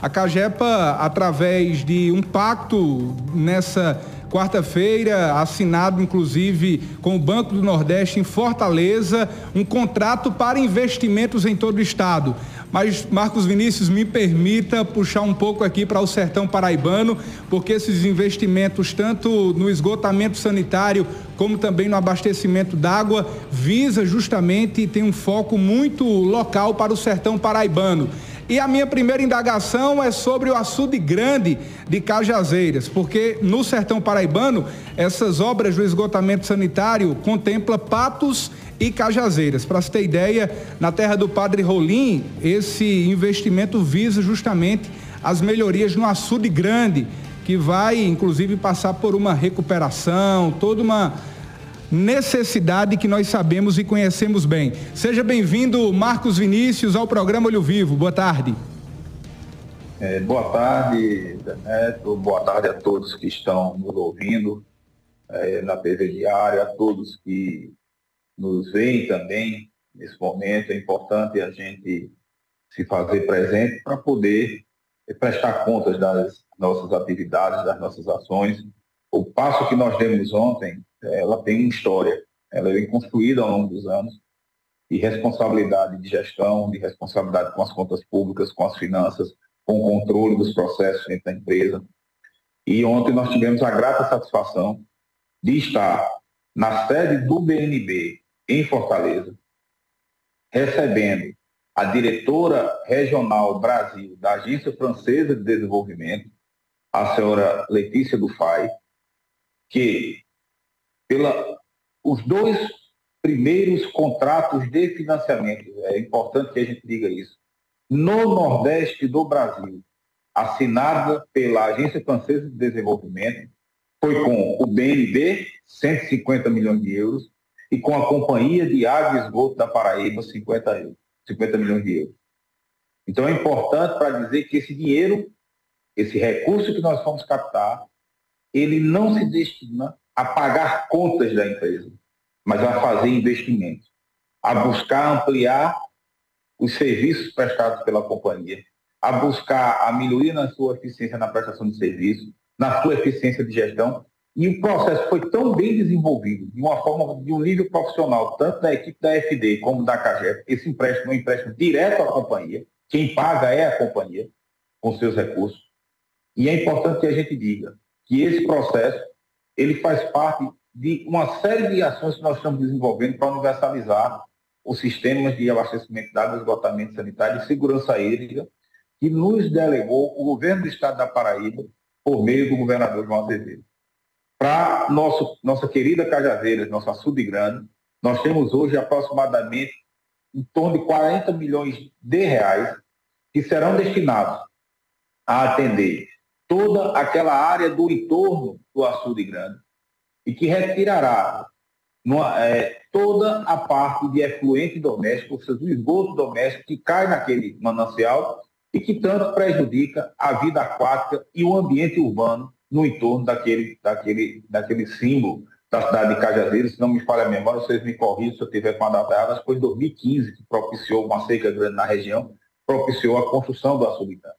A Cagepa, através de um pacto nessa quarta-feira, assinado inclusive com o Banco do Nordeste em Fortaleza, um contrato para investimentos em todo o estado. Mas, Marcos Vinícius, me permita puxar um pouco aqui para o sertão paraibano, porque esses investimentos, tanto no esgotamento sanitário como também no abastecimento d'água, visa justamente e tem um foco muito local para o sertão paraibano. E a minha primeira indagação é sobre o açude grande de Cajazeiras, porque no sertão paraibano, essas obras do esgotamento sanitário contempla patos e Cajazeiras. Para se ter ideia, na terra do Padre Rolim, esse investimento visa justamente as melhorias no açude grande, que vai inclusive passar por uma recuperação, toda uma necessidade que nós sabemos e conhecemos bem. Seja bem-vindo, Marcos Vinícius, ao programa Olho Vivo. Boa tarde. É, boa tarde, Neto. Boa tarde a todos que estão nos ouvindo é, na TV Diária, a todos que nos veem também nesse momento. É importante a gente se fazer presente para poder prestar contas das nossas atividades, das nossas ações. O passo que nós demos ontem ela tem história, ela vem construída ao longo dos anos, de responsabilidade de gestão, de responsabilidade com as contas públicas, com as finanças, com o controle dos processos dentro da empresa. E ontem nós tivemos a grata satisfação de estar na sede do BNB, em Fortaleza, recebendo a diretora regional Brasil da Agência Francesa de Desenvolvimento, a senhora Letícia Dufay, que pela os dois primeiros contratos de financiamento, é importante que a gente diga isso, no Nordeste do Brasil, assinada pela Agência Francesa de Desenvolvimento, foi com o BNB, 150 milhões de euros, e com a Companhia de Água e Esgoto da Paraíba, 50, 50 milhões de euros. Então é importante para dizer que esse dinheiro, esse recurso que nós vamos captar, ele não se destina a pagar contas da empresa, mas a fazer investimentos, a buscar ampliar os serviços prestados pela companhia, a buscar a melhoria na sua eficiência na prestação de serviço, na sua eficiência de gestão. E o processo foi tão bem desenvolvido, de uma forma, de um nível profissional, tanto da equipe da FD como da CAGEP, esse empréstimo é um empréstimo direto à companhia, quem paga é a companhia, com seus recursos. E é importante que a gente diga que esse processo ele faz parte de uma série de ações que nós estamos desenvolvendo para universalizar os sistemas de abastecimento de água, esgotamento sanitário e segurança hídrica, que nos delegou o governo do estado da Paraíba, por meio do governador João Azevedo. Para nossa querida Cajazeiras, nossa açude grande, nós temos hoje aproximadamente em torno de 40 milhões de reais que serão destinados a atender toda aquela área do entorno do açude grande e que retirará numa, é, toda a parte de efluente doméstico, ou seja, o esgoto doméstico que cai naquele manancial e que tanto prejudica a vida aquática e o ambiente urbano no entorno daquele, daquele, daquele símbolo da cidade de Cajazeiras, se não me falha a memória, vocês me corrigem se eu tiver com a data errada, foi em 2015 que propiciou uma seca grande na região, propiciou a construção do açude grande.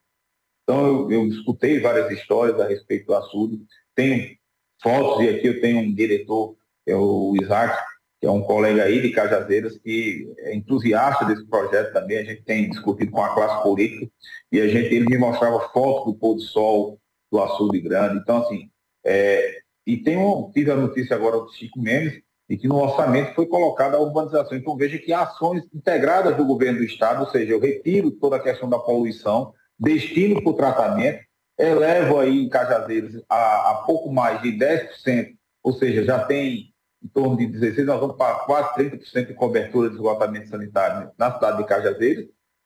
Então, eu, eu escutei várias histórias a respeito do açude, tenho fotos, e aqui eu tenho um diretor, que é o Isaac, que é um colega aí de Cajazeiras, que é entusiasta desse projeto também, a gente tem discutido com a classe política, e a gente, ele me mostrava fotos do pôr do sol do açude grande, então assim, é, e tem um, tive a notícia agora do Chico Mendes, e que no orçamento foi colocada a urbanização. Então veja que ações integradas do governo do Estado, ou seja, eu retiro toda a questão da poluição, destino para o tratamento, elevo aí em Cajazeiras a, a, pouco mais de 10%, ou seja, já tem em torno de 16%, nós vamos para quase 30% de cobertura de esgotamento sanitário na cidade de Cajazeiras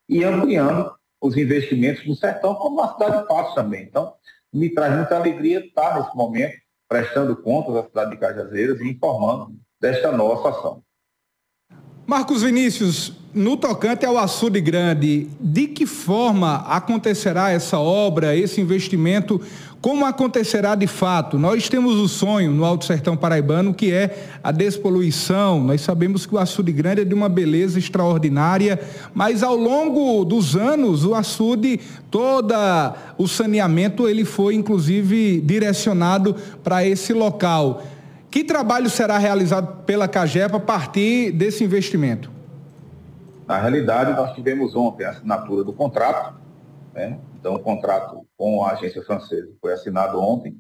e ampliando os investimentos no sertão, como na cidade de Patos também. Então, me traz muita alegria estar nesse momento prestando contas à cidade de Cajazeiras e informando desta nossa ação. Marcos Vinícius, no tocante ao açude grande, de que forma acontecerá essa obra, esse investimento? Como acontecerá de fato? Nós temos o sonho no Alto Sertão Paraibano que é a despoluição. Nós sabemos que o açude grande é de uma beleza extraordinária, mas ao longo dos anos o açude, todo o saneamento, ele foi inclusive direcionado para esse local. Que trabalho será realizado pela CAGEPA a partir desse investimento? Na realidade, nós tivemos ontem a assinatura do contrato, né? então o contrato com a agência francesa foi assinado ontem.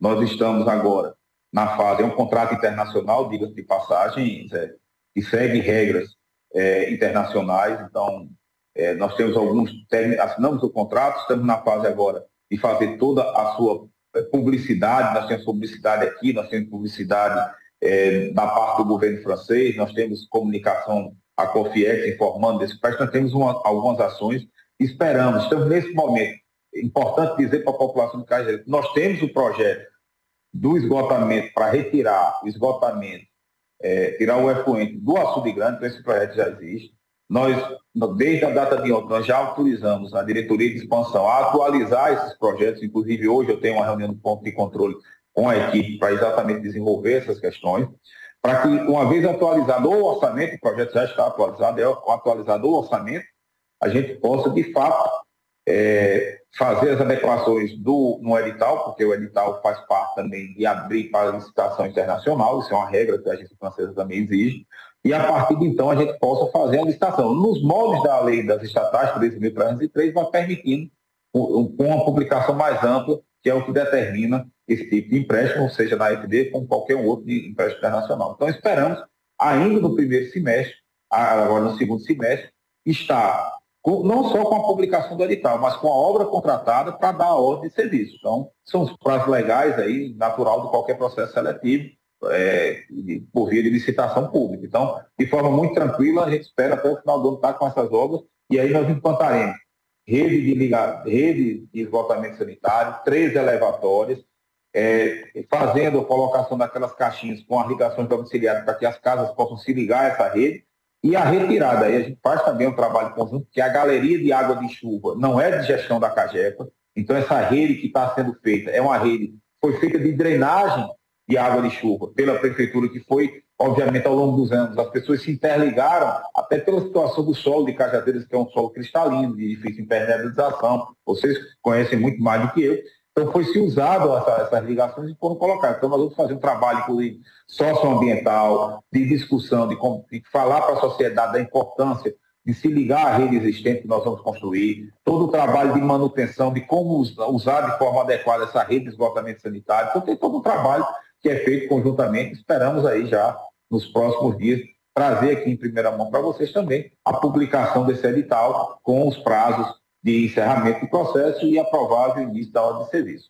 Nós estamos agora na fase, é um contrato internacional, diga-se de passagem, é, que segue regras é, internacionais, então é, nós temos alguns, assinamos o contrato, estamos na fase agora de fazer toda a sua publicidade, nós temos publicidade aqui, nós temos publicidade é, da parte do governo francês, nós temos comunicação, a Confiex informando desse país, nós temos uma, algumas ações, esperamos, estamos nesse momento, é importante dizer para a população do Cajazeiras, nós temos o projeto do esgotamento para retirar o esgotamento, é, tirar o efluente do açude grande, então esse projeto já existe, nós, desde a data de ontem, já autorizamos a diretoria de expansão a atualizar esses projetos. Inclusive, hoje eu tenho uma reunião do ponto de controle com a equipe para exatamente desenvolver essas questões, para que, uma vez atualizado o orçamento, o projeto já está atualizado, é atualizado o orçamento, a gente possa, de fato, é, fazer as adequações do, no edital, porque o edital faz parte também de abrir para licitação internacional, isso é uma regra que a agência francesa também exige, e a partir de então a gente possa fazer a licitação. Nos moldes da lei das estatais 13.303, vai permitindo com uma publicação mais ampla, que é o que determina esse tipo de empréstimo, seja na FD, como qualquer outro de empréstimo internacional. Então esperamos, ainda no primeiro semestre, agora no segundo semestre, estar com, não só com a publicação do edital, mas com a obra contratada para dar a ordem de serviço. Então, são os prazos legais aí, natural de qualquer processo seletivo, é, por via de licitação pública. Então, de forma muito tranquila, a gente espera até o final do ano estar com essas obras e aí nós implantaremos rede de, ligar, rede de esgotamento sanitário, três elevatórios, é, fazendo a colocação daquelas caixinhas com as ligações domiciliares para que as casas possam se ligar a essa rede e a retirada. Aí a gente faz também um trabalho conjunto, que a galeria de água de chuva não é de gestão da CAGEPA, então essa rede que está sendo feita é uma rede foi feita de drenagem de água de chuva pela prefeitura, que foi, obviamente, ao longo dos anos. As pessoas se interligaram, até pela situação do solo de Cajadeiras, que é um solo cristalino, de difícil impermeabilização. Vocês conhecem muito mais do que eu. Então, foi se usado essa, essas ligações e foram colocadas. Então, nós vamos fazer um trabalho socioambiental, de discussão, de, de falar para a sociedade da importância de se ligar à rede existente que nós vamos construir, todo o trabalho de manutenção, de como usar de forma adequada essa rede de esgotamento sanitário. Então, tem todo um trabalho que é feito conjuntamente. Esperamos aí já, nos próximos dias, trazer aqui em primeira mão para vocês também a publicação desse edital com os prazos de encerramento do processo e a provável início da ordem de serviço.